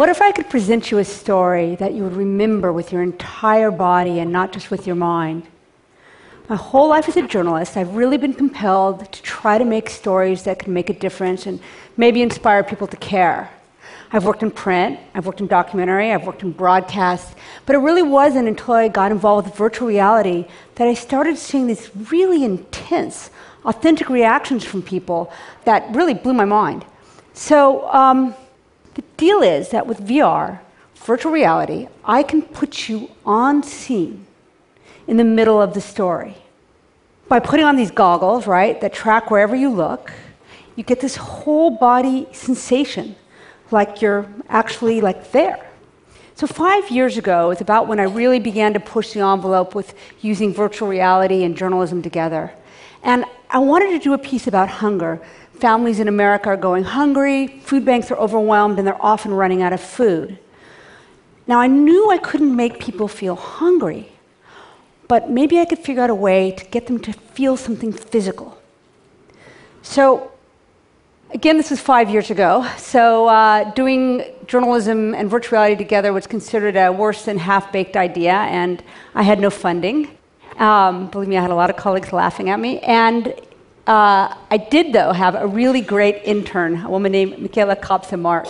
What if I could present you a story that you would remember with your entire body and not just with your mind? My whole life as a journalist, I've really been compelled to try to make stories that can make a difference and maybe inspire people to care. I've worked in print, I've worked in documentary, I've worked in broadcast, but it really wasn't until I got involved with virtual reality that I started seeing these really intense, authentic reactions from people that really blew my mind. So, um, deal is that with VR, virtual reality, I can put you on scene in the middle of the story. By putting on these goggles, right, that track wherever you look, you get this whole body sensation like you're actually like there. So 5 years ago is about when I really began to push the envelope with using virtual reality and journalism together. And I wanted to do a piece about hunger Families in America are going hungry, food banks are overwhelmed, and they're often running out of food. Now, I knew I couldn't make people feel hungry, but maybe I could figure out a way to get them to feel something physical. So, again, this was five years ago. So, uh, doing journalism and virtual reality together was considered a worse than half baked idea, and I had no funding. Um, believe me, I had a lot of colleagues laughing at me. And uh, I did, though, have a really great intern, a woman named Michaela Kopsa-Mark.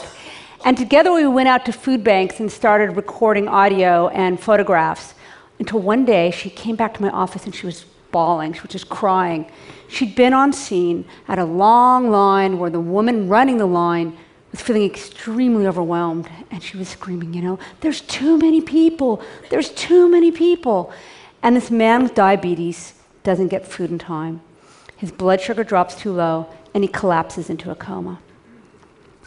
And together we went out to food banks and started recording audio and photographs until one day she came back to my office and she was bawling. She was just crying. She'd been on scene at a long line where the woman running the line was feeling extremely overwhelmed and she was screaming, you know, there's too many people, there's too many people. And this man with diabetes doesn't get food in time. His blood sugar drops too low, and he collapses into a coma.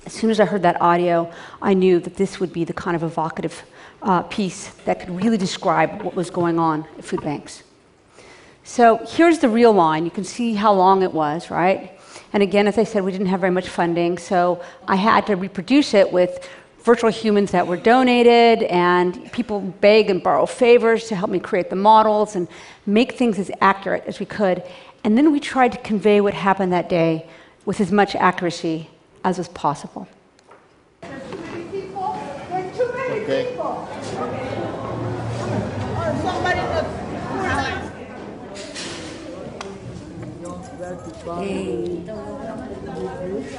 As soon as I heard that audio, I knew that this would be the kind of evocative uh, piece that could really describe what was going on at food banks. So here's the real line. You can see how long it was, right? And again, as I said, we didn't have very much funding, so I had to reproduce it with virtual humans that were donated, and people beg and borrow favors to help me create the models and make things as accurate as we could. And then we tried to convey what happened that day with as much accuracy as was possible. Okay. somebody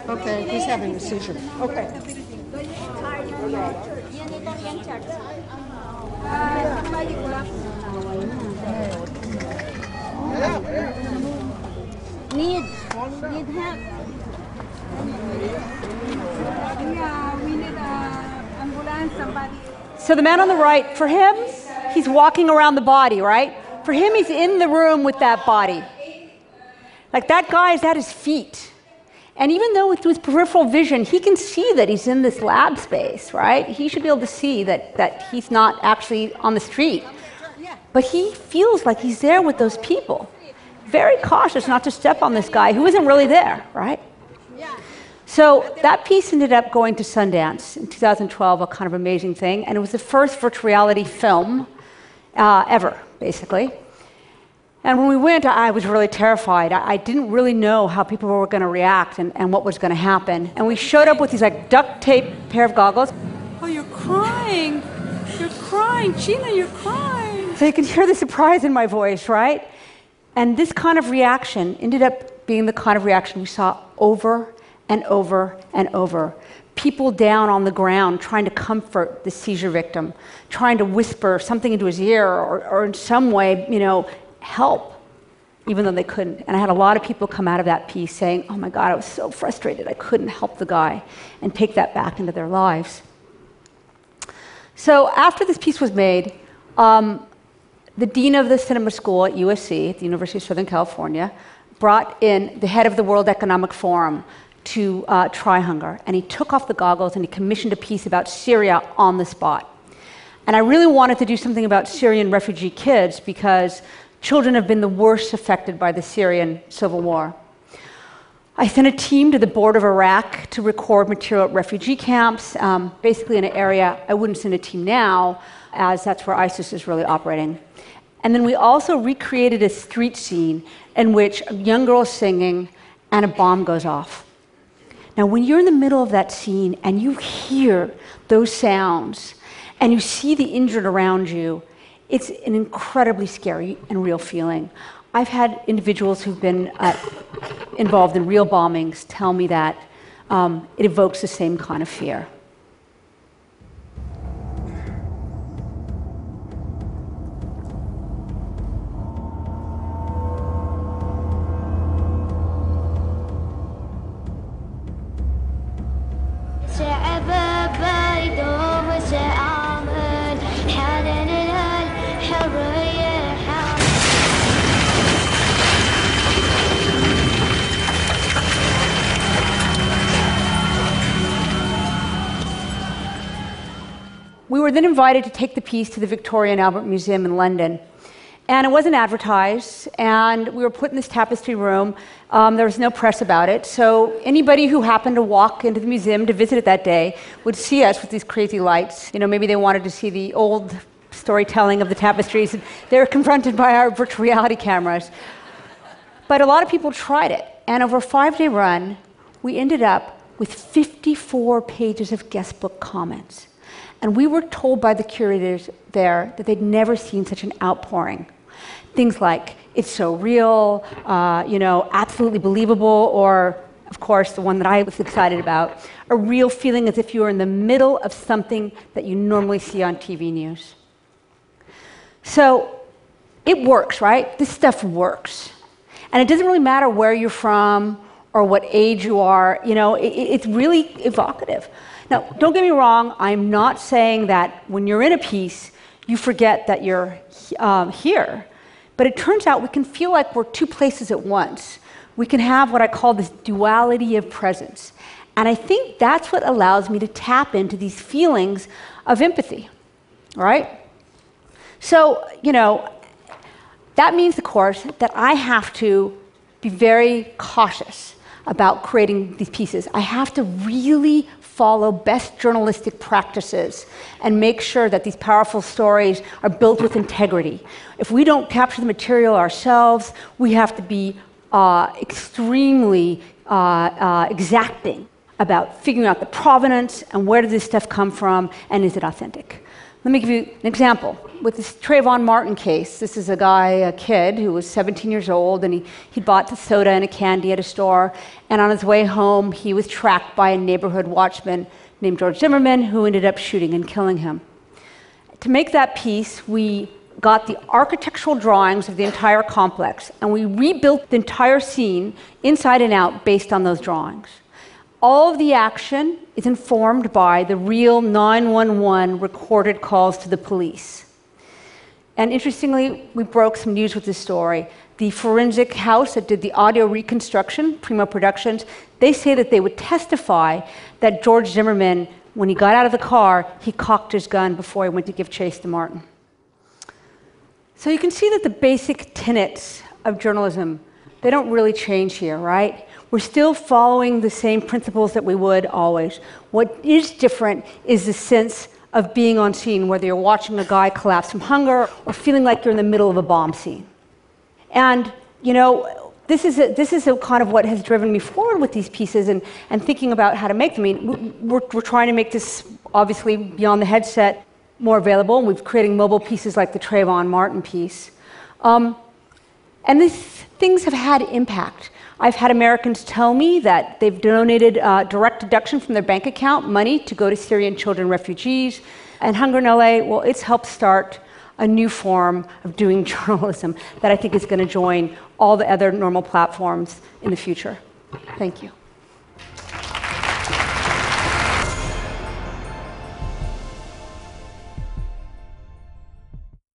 Okay, he's having a seizure. Okay. Need, need help. Yeah, we need an ambulance, somebody. So the man on the right, for him, he's walking around the body, right? For him, he's in the room with that body. Like that guy is at his feet. And even though with his peripheral vision, he can see that he's in this lab space, right? He should be able to see that, that he's not actually on the street. But he feels like he's there with those people very cautious not to step on this guy who isn't really there, right? So that piece ended up going to Sundance in 2012, a kind of amazing thing, and it was the first virtual reality film uh, ever, basically. And when we went, I was really terrified. I, I didn't really know how people were going to react and, and what was going to happen. And we showed up with these like duct tape pair of goggles. Oh, you're crying. You're crying. Gina, you're crying. So you can hear the surprise in my voice, right? And this kind of reaction ended up being the kind of reaction we saw over and over and over. People down on the ground trying to comfort the seizure victim, trying to whisper something into his ear or, or in some way, you know, help, even though they couldn't. And I had a lot of people come out of that piece saying, oh my God, I was so frustrated. I couldn't help the guy, and take that back into their lives. So after this piece was made, um, the dean of the cinema school at USC, at the University of Southern California, brought in the head of the World Economic Forum to uh, try hunger. And he took off the goggles and he commissioned a piece about Syria on the spot. And I really wanted to do something about Syrian refugee kids because children have been the worst affected by the Syrian civil war. I sent a team to the border of Iraq to record material at refugee camps, um, basically in an area I wouldn't send a team now, as that's where ISIS is really operating. And then we also recreated a street scene in which a young girl is singing and a bomb goes off. Now, when you're in the middle of that scene and you hear those sounds and you see the injured around you, it's an incredibly scary and real feeling. I've had individuals who've been uh, involved in real bombings tell me that um, it evokes the same kind of fear. We were then invited to take the piece to the Victoria and Albert Museum in London. And it wasn't advertised, and we were put in this tapestry room. Um, there was no press about it, so anybody who happened to walk into the museum to visit it that day would see us with these crazy lights. You know, maybe they wanted to see the old storytelling of the tapestries, and they were confronted by our virtual reality cameras. But a lot of people tried it, and over a five day run, we ended up with 54 pages of guest book comments. And we were told by the curators there that they'd never seen such an outpouring. Things like, it's so real, uh, you know, absolutely believable, or, of course, the one that I was excited about, a real feeling as if you were in the middle of something that you normally see on TV news. So it works, right? This stuff works. And it doesn't really matter where you're from or what age you are, you know, it, it's really evocative. Now, don't get me wrong, I'm not saying that when you're in a piece, you forget that you're um, here. But it turns out we can feel like we're two places at once. We can have what I call this duality of presence. And I think that's what allows me to tap into these feelings of empathy, right? So, you know, that means, of course, that I have to be very cautious about creating these pieces. I have to really follow best journalistic practices and make sure that these powerful stories are built with integrity. If we don't capture the material ourselves, we have to be uh, extremely uh, uh, exacting about figuring out the provenance and where does this stuff come from and is it authentic. Let me give you an example. With this Trayvon Martin case, this is a guy, a kid who was 17 years old, and he, he bought the soda and a candy at a store. And on his way home, he was tracked by a neighborhood watchman named George Zimmerman, who ended up shooting and killing him. To make that piece, we got the architectural drawings of the entire complex, and we rebuilt the entire scene inside and out based on those drawings. All of the action is informed by the real 911 recorded calls to the police. And interestingly, we broke some news with this story. The forensic house that did the audio reconstruction, Primeau Productions, they say that they would testify that George Zimmerman, when he got out of the car, he cocked his gun before he went to give chase to Martin. So you can see that the basic tenets of journalism, they don't really change here, right? We're still following the same principles that we would always. What is different is the sense of being on scene, whether you're watching a guy collapse from hunger or feeling like you're in the middle of a bomb scene. And, you know, this is, a, this is a kind of what has driven me forward with these pieces and, and thinking about how to make them. I mean, we're, we're trying to make this, obviously, beyond the headset, more available, and we've creating mobile pieces like the Trayvon Martin piece. Um, and these things have had impact. I've had Americans tell me that they've donated uh, direct deduction from their bank account money to go to Syrian children refugees. And Hunger in LA, well, it's helped start a new form of doing journalism that I think is going to join all the other normal platforms in the future. Thank you.